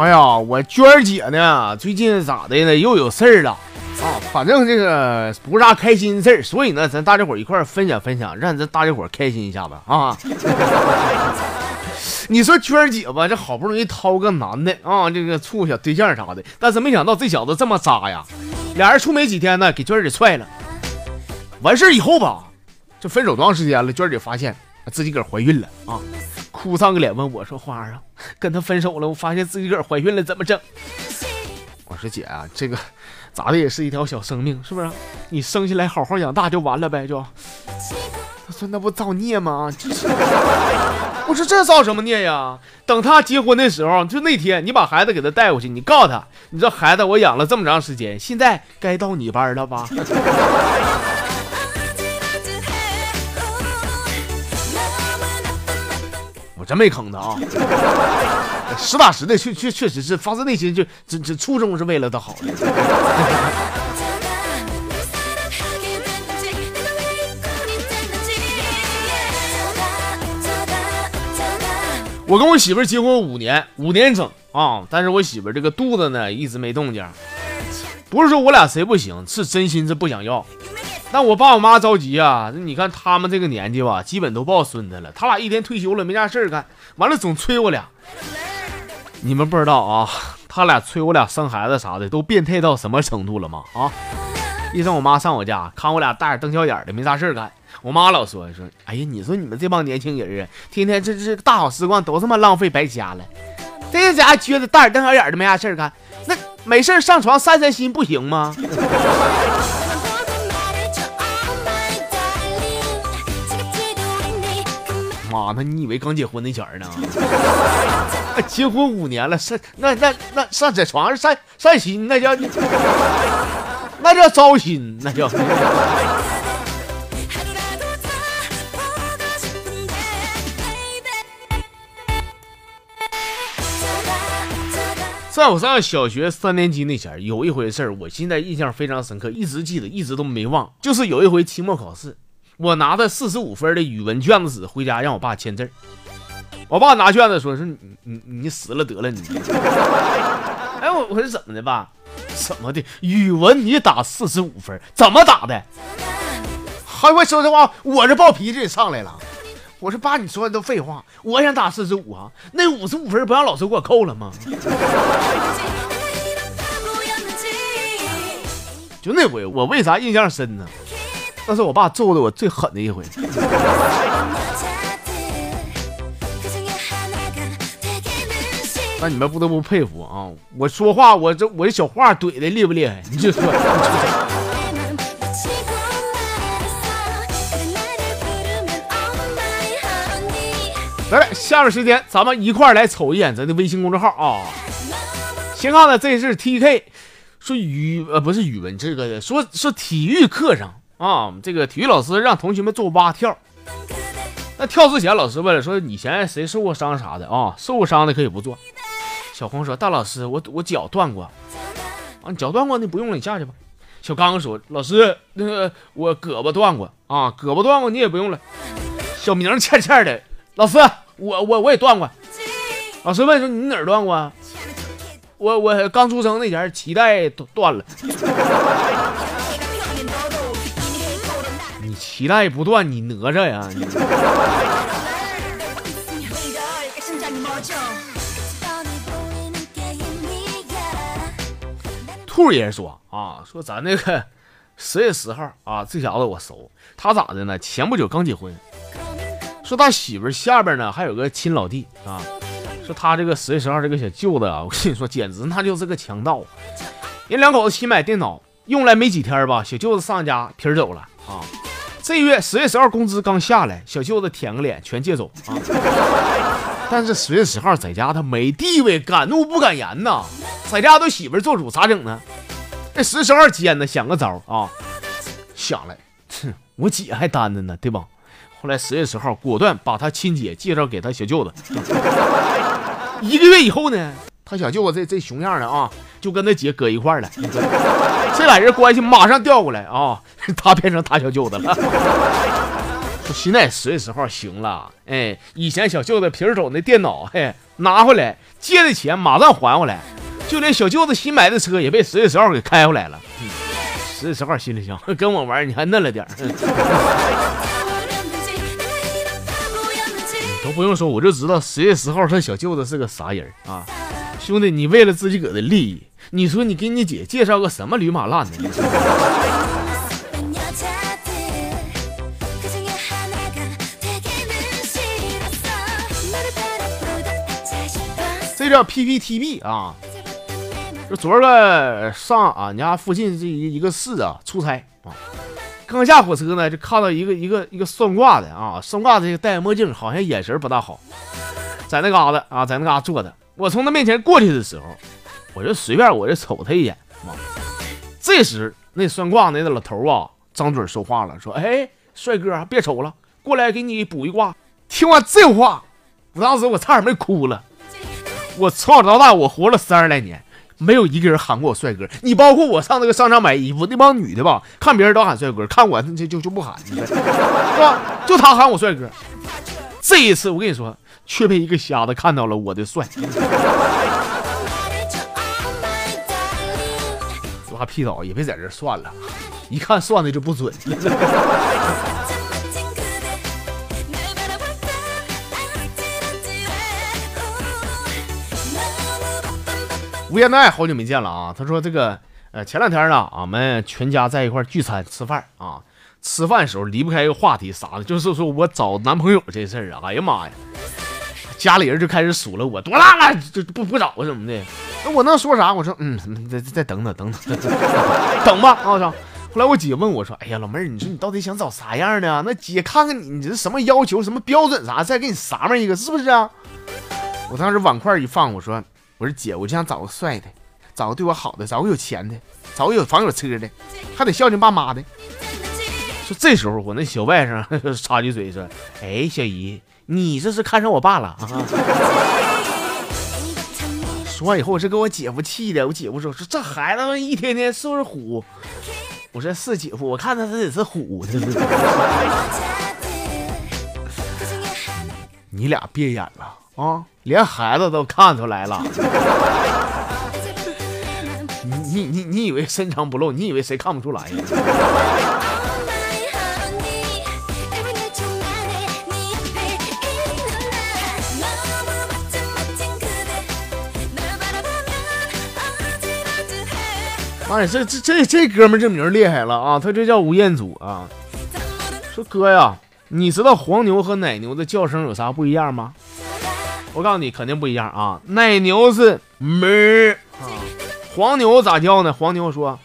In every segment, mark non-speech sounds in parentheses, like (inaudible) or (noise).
哎呀，我娟儿姐呢，最近咋的呢？又有事儿了啊！反正这个不是啥开心事儿，所以呢，咱大家伙一块儿分享分享，让咱大家伙开心一下子啊！(laughs) 你说娟儿姐吧，这好不容易掏个男的啊，这个处小对象啥的，但是没想到这小子这么渣呀！俩人处没几天呢，给娟儿姐踹了。完事儿以后吧，这分手多长时间了？娟儿姐发现自己个儿怀孕了啊！哭丧个脸问我说：“花啊，(laughs) 跟他分手了，我发现自己个儿怀孕了，怎么整？”我说：“姐啊，这个 (laughs) 咋的也是一条小生命，是不是？你生下来好好养大就完了呗，就。”他说：“那不造孽吗？” (laughs) 我说：“这造什么孽呀？等他结婚的时候，就那天你把孩子给他带过去，你告诉他，你这孩子我养了这么长时间，现在该到你班了吧？”我真没坑他啊！(laughs) 实打实的，确确确实是发自内心，就这这初衷是为了他好。我跟我媳妇结婚五年，五年整啊，但是我媳妇这个肚子呢一直没动静，不是说我俩谁不行，是真心是不想要。那我爸我妈着急啊！你看他们这个年纪吧，基本都抱孙子了。他俩一天退休了，没啥事儿干，完了总催我俩。你们不知道啊，他俩催我俩生孩子啥的，都变态到什么程度了吗？啊！一整我妈上我家看我俩大眼瞪小眼的，没啥事儿干。我妈老说说，哎呀，你说你们这帮年轻人啊，天天这这大好时光都他妈浪费白瞎了。这家撅着大眼瞪小眼的，没啥事儿干，那没事上床散散心不行吗？妈，那你以为刚结婚那前儿呢？(laughs) 结婚五年了，上那那那上在床上晒晒心，那叫那叫糟心，那叫。(laughs) 在我上小学三年级那前儿，有一回事儿，我现在印象非常深刻，一直记得，一直都没忘。就是有一回期末考试。我拿着四十五分的语文卷子纸回家，让我爸签字。我爸拿卷子说：“说你你你死了得了你。(laughs) ”哎，我我说怎么的爸？怎么的？语文你打四十五分，怎么打的？还会说实话，我这暴脾气上来了。我说爸，你说的都废话。我想打四十五啊，那五十五分不让老师给我扣了吗？(laughs) 就那回，我为啥印象深呢？那是我爸揍的我最狠的一回。那你们不得不佩服啊！我说话，我这我这小话怼的厉不厉害？你就说。(laughs) 来，下面时间咱们一块来瞅一眼咱的微信公众号啊。先看呢，这是 T K 说语呃不是语文这个说说体育课上。啊，这个体育老师让同学们做蛙跳。那跳之前，老师问了，说以前谁受过伤啥的啊？受过伤的可以不做。小红说：“大老师，我我脚断过。啊，你脚断过，你不用了，你下去吧。”小刚说：“老师，那个我胳膊断过啊，胳膊断过，你也不用了。”小明欠欠的，老师，我我我也断过。老师问说：“你哪儿断过？”我我刚出生那前脐带断了。脐带不断，你哪吒呀？(laughs) 兔爷说啊，说咱那个十月十号啊，这小子我熟，他咋的呢？前不久刚结婚，说他媳妇下边呢还有个亲老弟啊，说他这个十月十号这个小舅子啊，我跟你说，简直那就是个强盗。人两口子新买电脑，用来没几天吧，小舅子上家皮儿走了啊。这月十月十号工资刚下来，小舅子舔个脸全借走啊！(laughs) 但是十月十号在家他没地位，敢怒不敢言呐，在家都媳妇做主咋整呢？这十十号奸呢，想个招啊，想来，哼，我姐还单着呢，对吧？后来十月十号果断把他亲姐介绍给他小舅子，(laughs) 一个月以后呢，他小舅子这这熊样的啊，就跟那姐搁一块了。(laughs) 这俩人关系马上调过来啊，(laughs) 他变成他小舅子了。(laughs) 现在十月十号行了，哎，以前小舅子平时走那电脑，嘿，拿回来借的钱马上还回来，就连小舅子新买的车也被十月十号给开回来了。十月十号心里想，跟我玩你还嫩了点都不用说，我就知道十月十号他小舅子是个啥人啊！兄弟，你为了自己个的利益，你说你给你姐介绍个什么驴马烂的？这叫 PPTB 啊！就昨儿个上俺家附近这一一个市啊出差啊，刚下火车呢，就看到一个一个一个算卦的啊，算卦的这个戴墨镜，好像眼神不大好，在那嘎达啊，在那嘎坐着。我从他面前过去的时候，我就随便我就瞅他一眼啊。这时那算卦那老头啊，张嘴说话了，说：“哎，帅哥，别瞅了，过来给你补一卦。”听完这话，我当时我差点没哭了。我从小到大，我活了三十来年。没有一个人喊过我帅哥，你包括我上那个商场买衣服那帮女的吧，看别人都喊帅哥，看我就就就不喊，是吧？就他喊我帅哥。这一次我跟你说，却被一个瞎子看到了我的帅。拉屁倒也别在这算了，一看算的就不准。(laughs) 吴彦奈好久没见了啊！他说这个呃前两天呢，俺们全家在一块聚餐吃饭啊，吃饭时候离不开一个话题啥的，就是说我找男朋友这事儿啊。哎呀妈呀，家里人就开始数落我多大了，就不不找什么的。那我能说啥？我说嗯，再再等等等等等吧。我操！后来我姐问我说：“哎呀，老妹儿，你说你到底想找啥样的？那姐看看你，你这什么要求，什么标准啥，再给你啥么一个，是不是啊？”我当时碗筷一放，我说。我说姐，我就想找个帅的，找个对我好的，找个有钱的，找个有房有车的，还得孝敬爸妈的。说这时候我那小外甥 (laughs) 插句嘴说：“哎，小姨，你这是看上我爸了啊？” (laughs) 说完以后，我是给我姐夫气的。我姐夫说：“说这孩子一天天是不是虎？”我说：“是姐夫，我看他他也是虎。”你俩别演了。啊！连孩子都看出来了。你你你你以为深藏不露？你以为谁看不出来呀？妈呀，这这这这哥们这名厉害了啊！他这叫吴彦祖啊。说哥呀，你知道黄牛和奶牛的叫声有啥不一样吗？我告诉你，肯定不一样啊！奶牛是哞啊，黄牛咋叫呢？黄牛说：“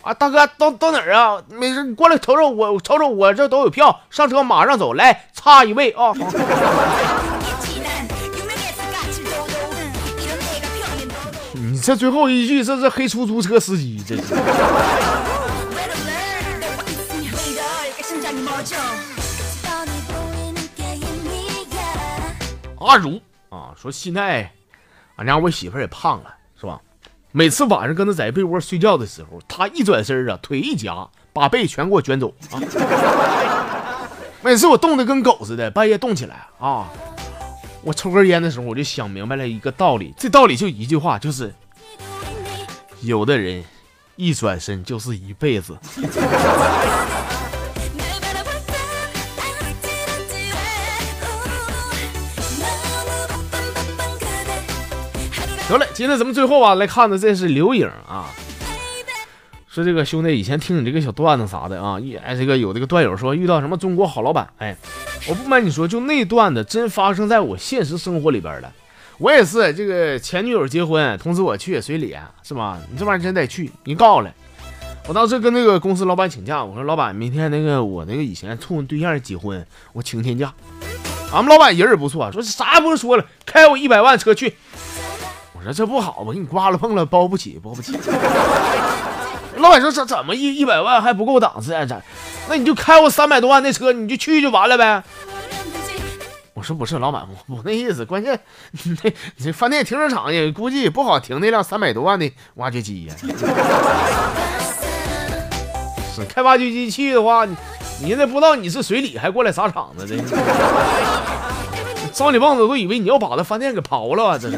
啊，大哥，到到哪儿啊？没事，你过来瞅瞅我，瞅瞅我这都有票，上车马上走，来差一位啊！”你这最后一句，这是黑出租车司机，这是。阿如啊，说现在俺家我媳妇也胖了，是吧？每次晚上跟她在被窝睡觉的时候，她一转身啊，腿一夹，把被全给我卷走啊。每次我冻得跟狗似的，半夜冻起来啊，我抽根烟的时候，我就想明白了一个道理，这道理就一句话，就是有的人一转身就是一辈子。得嘞，今天咱们最后啊来看的这是刘颖啊，说这个兄弟以前听你这个小段子啥的啊，一哎这个有这个段友说遇到什么中国好老板，哎，我不瞒你说，就那段子真发生在我现实生活里边了。我也是这个前女友结婚通知我去随礼是吧？你这玩意儿真得去，你告了。我当时跟那个公司老板请假，我说老板明天那个我那个以前处对象结婚，我请天假。俺们老板人也不错，说啥也不用说了，开我一百万车去。我说这不好吧，给你刮了碰了，包不起，包不起。老板说这怎么一一百万还不够档次啊？咱那你就开我三百多万的车，你就去就完了呗。我说不是，老板，我不那意思，关键你这你这饭店停车场也估计也不好停那辆三百多万的挖掘机呀。是开挖掘机去的话，你现在不知道你是水里，还过来砸场子的，(laughs) 招你棒子都以为你要把那饭店给刨了啊！这是。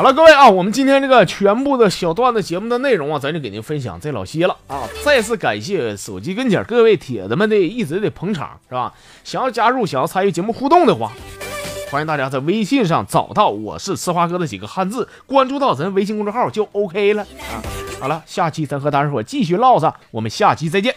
好了，各位啊，我们今天这个全部的小段子节目的内容啊，咱就给您分享这老些了啊！再次感谢手机跟前各位铁子们的一直的捧场，是吧？想要加入、想要参与节目互动的话，欢迎大家在微信上找到我是吃花哥的几个汉字，关注到咱微信公众号就 OK 了啊！好了，下期咱和大伙继续唠上，我们下期再见。